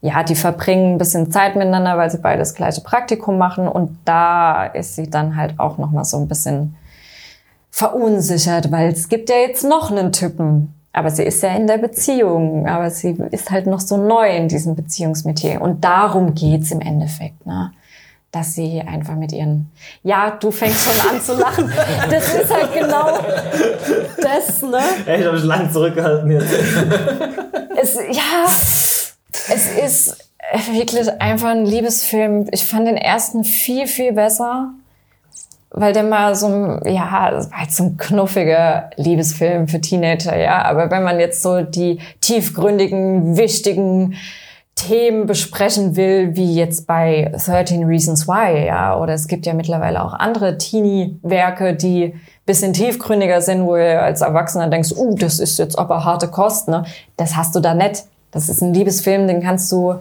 ja, die verbringen ein bisschen Zeit miteinander, weil sie beide das gleiche Praktikum machen. Und da ist sie dann halt auch noch mal so ein bisschen verunsichert, weil es gibt ja jetzt noch einen Typen. Aber sie ist ja in der Beziehung, aber sie ist halt noch so neu in diesem Beziehungsmetier. Und darum geht's im Endeffekt, ne? Dass sie einfach mit ihren, ja, du fängst schon an zu lachen. Das ist halt genau das, ne? Ey, ich habe mich lange zurückgehalten jetzt. Es, ja, es ist wirklich einfach ein Liebesfilm. Ich fand den ersten viel, viel besser, weil der mal so ein, ja, das war halt so ein knuffiger Liebesfilm für Teenager, ja. Aber wenn man jetzt so die tiefgründigen, wichtigen Themen besprechen will, wie jetzt bei 13 Reasons Why, ja, oder es gibt ja mittlerweile auch andere Teenie-Werke, die bisschen tiefgründiger sind, wo du als Erwachsener denkst, uh, das ist jetzt aber harte Kost, ne? Das hast du da nicht. Das ist ein Liebesfilm, den kannst du,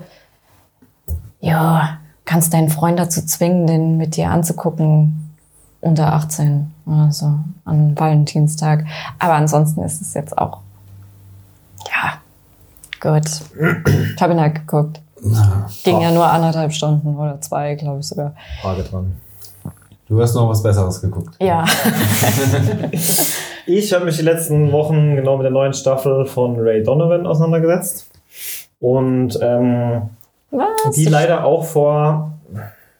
ja, kannst deinen Freund dazu zwingen, den mit dir anzugucken unter 18 oder so an Valentinstag. Aber ansonsten ist es jetzt auch, ja, gut. Ich habe ihn halt geguckt. Ging ja nur anderthalb Stunden oder zwei, glaube ich sogar. Frage dran. Du hast noch was Besseres geguckt. Ja. ich habe mich die letzten Wochen genau mit der neuen Staffel von Ray Donovan auseinandergesetzt. Und ähm, die leider auch vor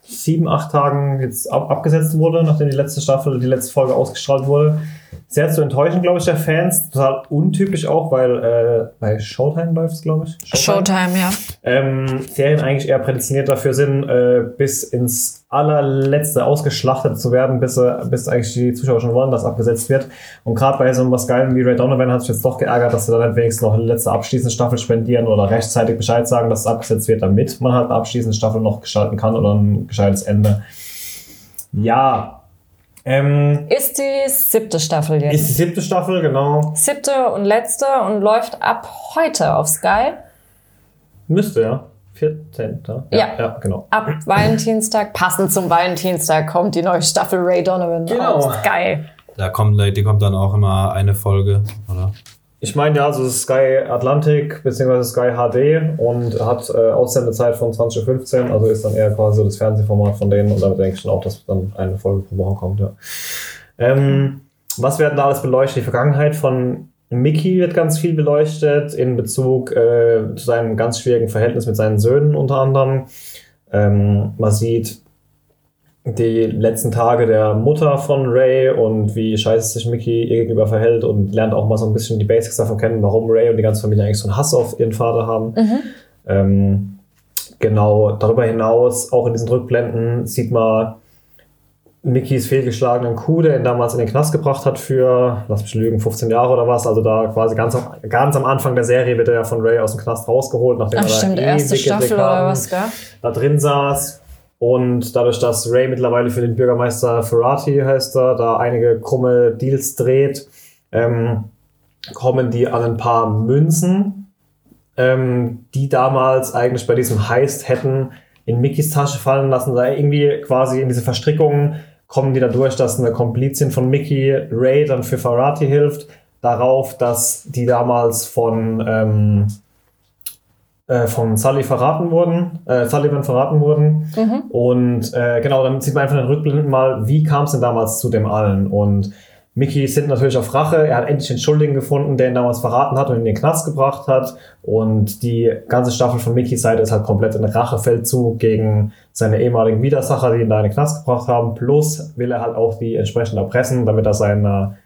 sieben, acht Tagen jetzt ab abgesetzt wurde, nachdem die letzte Staffel, die letzte Folge ausgestrahlt wurde sehr zu enttäuschen, glaube ich, der Fans. Total untypisch auch, weil äh, bei Showtime läuft es, glaube ich. Showtime, Showtime ja. Ähm, Serien eigentlich eher prädestiniert dafür sind, äh, bis ins allerletzte ausgeschlachtet zu werden, bis, äh, bis eigentlich die Zuschauer schon wollen, dass abgesetzt wird. Und gerade bei so was Geilem wie Ray Donovan hat sich jetzt doch geärgert, dass sie dann halt wenigstens noch eine letzte abschließende Staffel spendieren oder rechtzeitig Bescheid sagen, dass es abgesetzt wird, damit man halt eine abschließende Staffel noch gestalten kann oder ein gescheites Ende. Ja, ähm, ist die siebte Staffel jetzt. Ist die siebte Staffel, genau. Siebte und letzte und läuft ab heute auf Sky. Müsste, ja. 14. Ja, ja, ja, genau. Ab Valentinstag, passend zum Valentinstag, kommt die neue Staffel Ray Donovan genau. auf Sky. Da kommt, die kommt dann auch immer eine Folge, oder? Ich meine ja, also Sky Atlantic bzw. Sky HD und hat äh, Aussendezeit von 2015, also ist dann eher quasi das Fernsehformat von denen und damit denke ich schon auch, dass dann eine Folge pro Woche kommt, ja. Ähm, was werden da alles beleuchtet? Die Vergangenheit von Mickey wird ganz viel beleuchtet in Bezug äh, zu seinem ganz schwierigen Verhältnis mit seinen Söhnen unter anderem. Ähm, man sieht die letzten Tage der Mutter von Ray und wie scheiße sich Mickey ihr gegenüber verhält und lernt auch mal so ein bisschen die Basics davon kennen, warum Ray und die ganze Familie eigentlich so einen Hass auf ihren Vater haben. Mhm. Ähm, genau, darüber hinaus, auch in diesen Rückblenden, sieht man Mickys fehlgeschlagenen Kuh, der ihn damals in den Knast gebracht hat für, lass mich lügen, 15 Jahre oder was. Also da quasi ganz am, ganz am Anfang der Serie wird er ja von Ray aus dem Knast rausgeholt, nachdem Ach er stimmt, da erste ewige Staffel Dekaden oder was, gell? da drin saß. Und dadurch, dass Ray mittlerweile für den Bürgermeister Ferrati heißt er, da einige krumme Deals dreht, ähm, kommen die an ein paar Münzen, ähm, die damals eigentlich bei diesem Heist hätten in Mickys Tasche fallen lassen. Da irgendwie quasi in diese Verstrickungen kommen die dadurch, dass eine Komplizin von Mickey Ray dann für Ferrati hilft, darauf, dass die damals von ähm, äh, von Sully verraten wurden, äh, Sullivan verraten wurden. Und äh, genau, dann sieht man einfach in den Rückblenden mal, wie kam es denn damals zu dem allen? Und Mickey sind natürlich auf Rache. Er hat endlich den Schuldigen gefunden, der ihn damals verraten hat und in den Knast gebracht hat. Und die ganze Staffel von Mickys Seite ist halt komplett ein Rachefeldzug gegen seine ehemaligen Widersacher, die ihn da in den Knast gebracht haben. Plus will er halt auch die entsprechend erpressen, damit er seine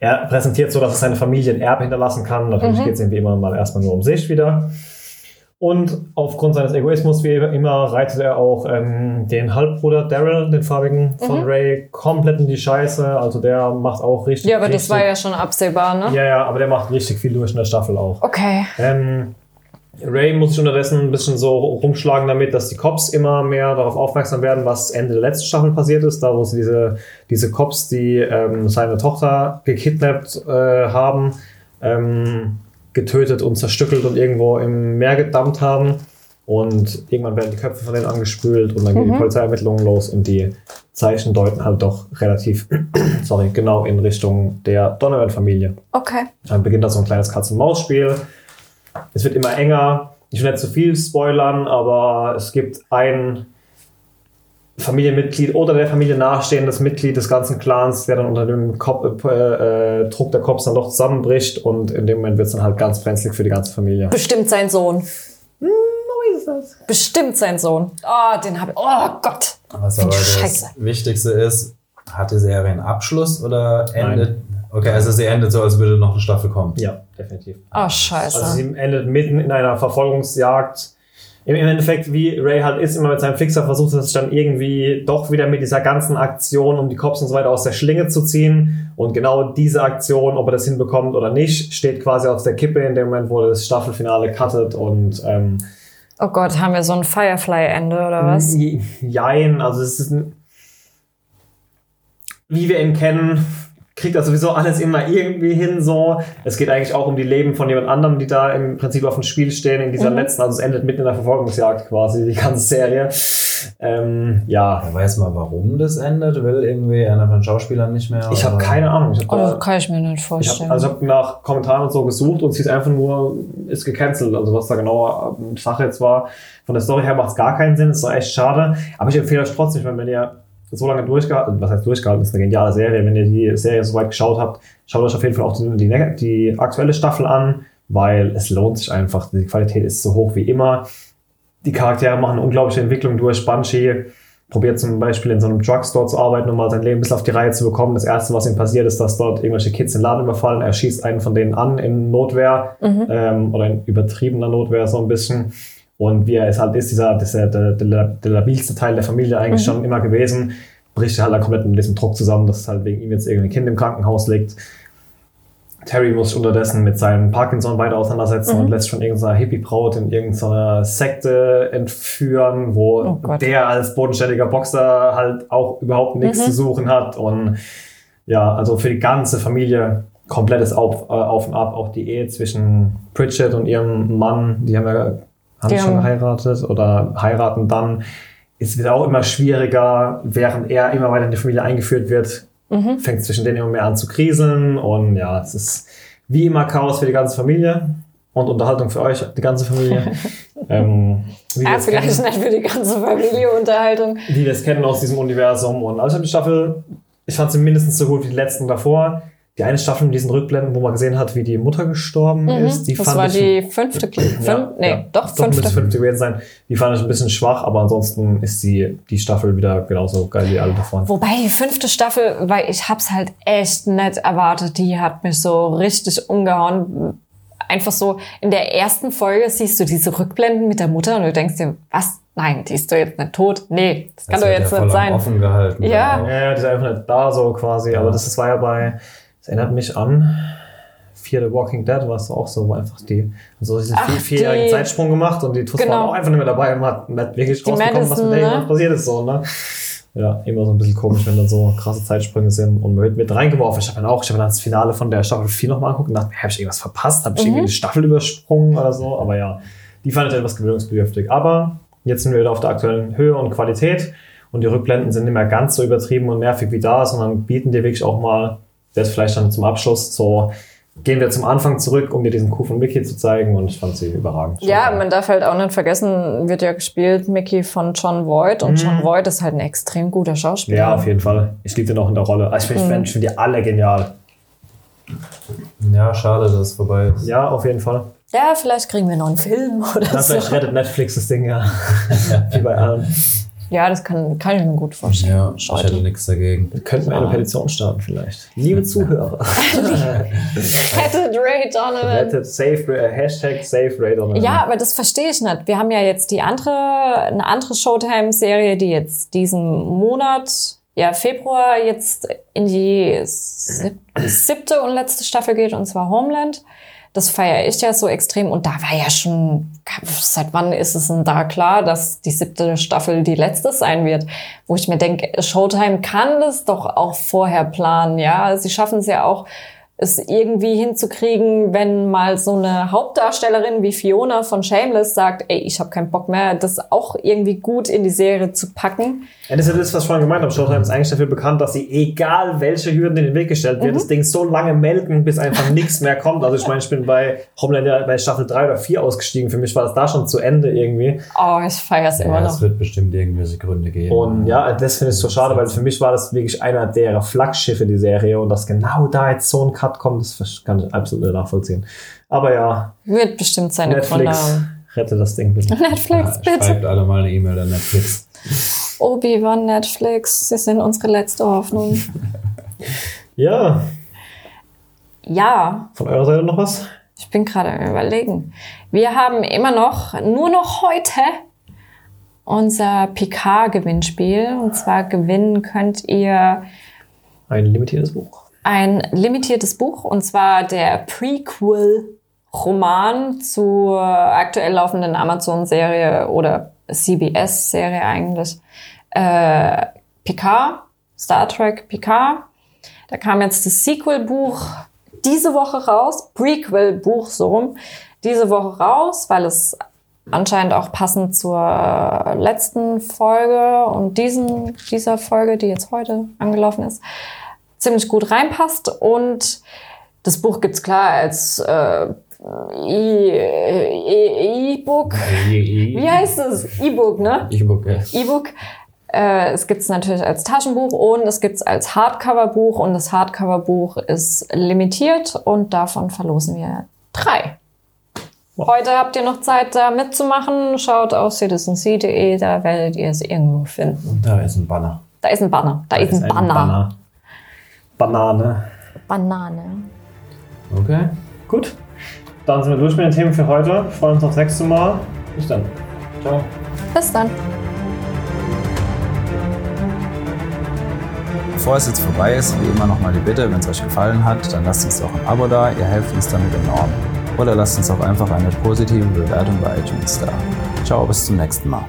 er präsentiert so, dass er seine Familie ein Erbe hinterlassen kann. Natürlich geht es ihm wie immer mal erstmal nur um sich wieder. Und aufgrund seines Egoismus, wie immer, reitet er auch ähm, den Halbbruder Daryl, den farbigen von Ray, komplett in die Scheiße. Also der macht auch richtig. Ja, aber das richtig, war ja schon absehbar, ne? Ja, ja, aber der macht richtig viel durch in der Staffel auch. Okay. Ähm, Ray muss sich unterdessen ein bisschen so rumschlagen damit, dass die Cops immer mehr darauf aufmerksam werden, was Ende der letzten Staffel passiert ist, da wo sie diese, diese Cops, die ähm, seine Tochter gekidnappt äh, haben, ähm, getötet und zerstückelt und irgendwo im Meer gedammt haben. Und irgendwann werden die Köpfe von denen angespült und dann gehen die Polizeiermittlungen los und die Zeichen deuten halt doch relativ, sorry, genau in Richtung der Donovan-Familie. Okay. Dann beginnt da so ein kleines Katz-und-Maus-Spiel. Es wird immer enger. Ich will nicht zu viel spoilern, aber es gibt ein Familienmitglied oder der Familie nahestehendes Mitglied des ganzen Clans, der dann unter dem Kop äh, äh, Druck der Cops dann doch zusammenbricht und in dem Moment wird es dann halt ganz brenzlig für die ganze Familie. Bestimmt sein Sohn. Hm, ist das? Bestimmt sein Sohn. Oh, den habe ich. Oh Gott. Was aber das Scheiße. Wichtigste ist, hat die Serie einen Abschluss oder endet? Okay, also sie endet so, als würde noch eine Staffel kommen. Ja, definitiv. Oh, scheiße. Also sie endet mitten in einer Verfolgungsjagd. Im Endeffekt, wie Ray halt ist, immer mit seinem Fixer versucht er sich dann irgendwie doch wieder mit dieser ganzen Aktion, um die Cops und so weiter aus der Schlinge zu ziehen. Und genau diese Aktion, ob er das hinbekommt oder nicht, steht quasi auf der Kippe in dem Moment, wo das Staffelfinale cuttet und ähm, oh Gott, haben wir so ein Firefly-Ende oder was? Je- Jein, also es ist ein, wie wir ihn kennen, kriegt er sowieso alles immer irgendwie hin so. Es geht eigentlich auch um die Leben von jemand anderem, die da im Prinzip auf dem Spiel stehen in dieser letzten, also es endet mitten in der Verfolgungsjagd quasi, die ganze Serie. Ähm, ja, Ja, weiß mal, warum das endet? Will irgendwie einer von den Schauspielern nicht mehr? ich habe keine Ahnung. Ich Oh, habe das kann ich mir nicht ich vorstellen. hab, also ich habe nach Kommentaren und so gesucht und es hieß einfach nur, ist gecancelt. Also was da genau ähm, Sache jetzt war. Von der Story her macht es gar keinen Sinn. ist doch echt schade. Aber ich empfehle euch trotzdem, wenn ihr so lange durchgehalten, was heißt durchgehalten, ist eine geniale Serie. Wenn ihr die Serie so weit geschaut habt, schaut euch auf jeden Fall auch die, die, die aktuelle Staffel an, weil es lohnt sich einfach. Die Qualität ist so hoch wie immer. Die Charaktere machen eine unglaubliche Entwicklung durch. Banshee probiert zum Beispiel in so einem Drugstore zu arbeiten, um mal sein Leben ein bisschen auf die Reihe zu bekommen. Das erste, was ihm passiert, ist, dass dort irgendwelche Kids den Laden überfallen. Er schießt einen von denen an in Notwehr ähm, oder in übertriebener Notwehr so ein bisschen. Und wie er es halt ist, dieser, dieser der, der, der labilste Teil der Familie eigentlich schon immer gewesen, bricht er halt dann komplett mit diesem Druck zusammen, dass halt wegen ihm jetzt irgendein Kind im Krankenhaus liegt. Terry muss sich unterdessen mit seinem Parkinson weiter auseinandersetzen und lässt von irgendeiner Hippie-Braut in irgendeiner Sekte entführen, wo Oh der als bodenständiger Boxer halt auch überhaupt nichts zu suchen hat. Und ja, also für die ganze Familie komplettes Auf, äh, auf und Ab. Auch die Ehe zwischen Pritchett und ihrem Mann, die haben ja haben Die schon geheiratet oder heiraten dann. Es wird auch immer schwieriger, während er immer weiter in die Familie eingeführt wird, fängt zwischen denen immer mehr an zu kriseln. Und ja, es ist wie immer Chaos für die ganze Familie und Unterhaltung für euch, die ganze Familie. ähm, ja, es vielleicht kennen nicht für die ganze Familie Unterhaltung. wie wir es kennen aus diesem Universum. Und also die Staffel, ich fand sie mindestens so gut wie die letzten davor. Die eine Staffel mit diesen Rückblenden, wo man gesehen hat, wie die Mutter gestorben ist, die Mhm. Das fand war ich. die fünfte. Fün ja, nee, ja, doch, fünfte. fünfte gewesen sein. Die fand ich ein bisschen schwach, aber ansonsten ist die, die Staffel wieder genauso geil wie alle davon. Wobei die fünfte Staffel, weil ich hab's halt echt nicht erwartet, die hat mich so richtig umgehauen. Einfach so, in der ersten Folge siehst du diese Rückblenden mit der Mutter und du denkst dir, was nein, die ist doch jetzt nicht tot. Nee, das kann Das doch wird jetzt ja nicht sein. Offen gehalten. Ja. Genau. Ja, ja, die ist einfach nicht da so quasi. Aber das, das war ja bei, das erinnert mich an Fear the Walking Dead, war es auch so, wo einfach die, also diesen Ach, vier, vierjährigen die- Zeitsprung gemacht und die Tuss Genau. waren auch einfach nicht mehr dabei und man hat nicht wirklich Die rausbekommen, was mit Madison, ne? passiert ist. So, ne? Ja, immer so ein bisschen komisch, wenn dann so krasse Zeitsprünge sind und man wird mit reingeworfen. Ich habe dann auch, ich habe dann das Finale von der Staffel 4 nochmal angeguckt und dachte, habe ich irgendwas verpasst? Habe ich Mhm. irgendwie die Staffel übersprungen oder so? Aber ja, die fand ich etwas gewöhnungsbedürftig. Aber jetzt sind wir wieder auf der aktuellen Höhe und Qualität und die Rückblenden sind nicht mehr ganz so übertrieben und nervig wie da, sondern bieten dir wirklich auch mal, das vielleicht dann zum Abschluss, so gehen wir zum Anfang zurück, um dir diesen Coup von Mickey zu zeigen und ich fand sie überragend. Ja, man darf halt auch nicht vergessen, wird ja gespielt Mickey von John Voight und John Voight ist halt ein extrem guter Schauspieler. Mhm. Ja, auf jeden Fall. Ich liebe den auch in der Rolle. Also ich finde ich find die alle genial. Ja, schade, dass es vorbei ist. Ja, auf jeden Fall. Ja, vielleicht kriegen wir noch einen Film oder Dann so. vielleicht rettet Netflix das Ding ja. Wie bei allen. Ja, das kann, kann ich mir gut vorstellen. Ja, ich hätte nichts dagegen. Könnten wir eine Petition starten vielleicht. Liebe Zuhörer. Rettet Ray Donovan. rettet Save, äh, Hashtag Save Ray Donovan. Ja, aber das verstehe ich nicht. Wir haben ja jetzt die andere, eine andere Showtime-Serie, die jetzt diesen Monat, ja, Februar jetzt in die sieb siebte und letzte Staffel geht, und zwar Homeland. Das feiere ich ja so extrem. Und da war ja schon, seit wann ist es denn da klar, dass die siebte Staffel die letzte sein wird? Wo ich mir denke, Showtime kann das doch auch vorher planen, ja. Sie schaffen es ja auch, es irgendwie hinzukriegen, wenn mal so eine Hauptdarstellerin wie Fiona von Shameless sagt, ey, ich habe keinen Bock mehr, das auch irgendwie gut in die Serie zu packen. Ja, das ist ja das, was ich vorhin gemeint habe. Showtime ist eigentlich dafür bekannt, dass sie, egal welche Hürden in den Weg gestellt Mhm. wird, das Ding so lange melken, bis einfach nichts mehr kommt. Also ich meine, ich bin bei Homeland ja bei Staffel 3 oder 4 ausgestiegen. Für mich war das da schon zu Ende irgendwie. Oh, ich feiere es immer Ja, noch. es wird bestimmt irgendwelche Gründe geben. Und ja, das finde ich so schade, weil für mich war das wirklich einer der Flaggschiffe, die Serie. Und dass genau da jetzt so ein Cut kommt, das kann ich absolut nicht nachvollziehen. Aber ja, Wird bestimmt seine Gründe Netflix, haben. rette das Ding bitte. Netflix, ja, bitte. schreibt alle mal eine E-Mail an Netflix. Obi-Wan, Netflix, Sie sind unsere letzte Hoffnung. Ja, ja, von eurer Seite noch was? ich bin gerade am überlegen. Wir haben immer noch, nur noch heute, unser Picard-Gewinnspiel. Und zwar gewinnen könnt ihr Ein limitiertes Buch. Ein limitiertes Buch und zwar der Prequel-Roman zur aktuell laufenden Amazon-Serie oder CBS-Serie eigentlich. Äh, Picard, Star Trek Picard. Da kam jetzt das Sequel-Buch diese Woche raus, Prequel-Buch so rum, diese Woche raus, weil es anscheinend auch passend zur letzten Folge und diesen, dieser Folge, die jetzt heute angelaufen ist, ziemlich gut reinpasst. Und das Buch gibt's klar als äh, E- E- E-Book. Wie heißt es? E-Book, ne? E-Book, ja. E-Book. Äh, es gibt's natürlich als Taschenbuch und es gibt's als Hardcover-Buch. Und das Hardcover-Buch ist limitiert und davon verlosen wir drei. Heute habt ihr noch Zeit, da mitzumachen. Schaut auf citizensea.de, da werdet ihr es irgendwo finden. Da ist ein Banner. Da ist ein Banner. Da, ist ein Banner. Banane. Banane. Okay. Gut. Dann sind wir durch mit den Themen für heute. Wir freuen uns aufs nächste Mal. Bis dann. Ciao. Bis dann. Bevor es jetzt vorbei ist, wie immer nochmal die Bitte, wenn es euch gefallen hat, dann lasst uns doch ein Abo da, ihr helft uns damit enorm. Oder lasst uns auch einfach eine positive Bewertung bei iTunes da. Ciao, bis zum nächsten Mal.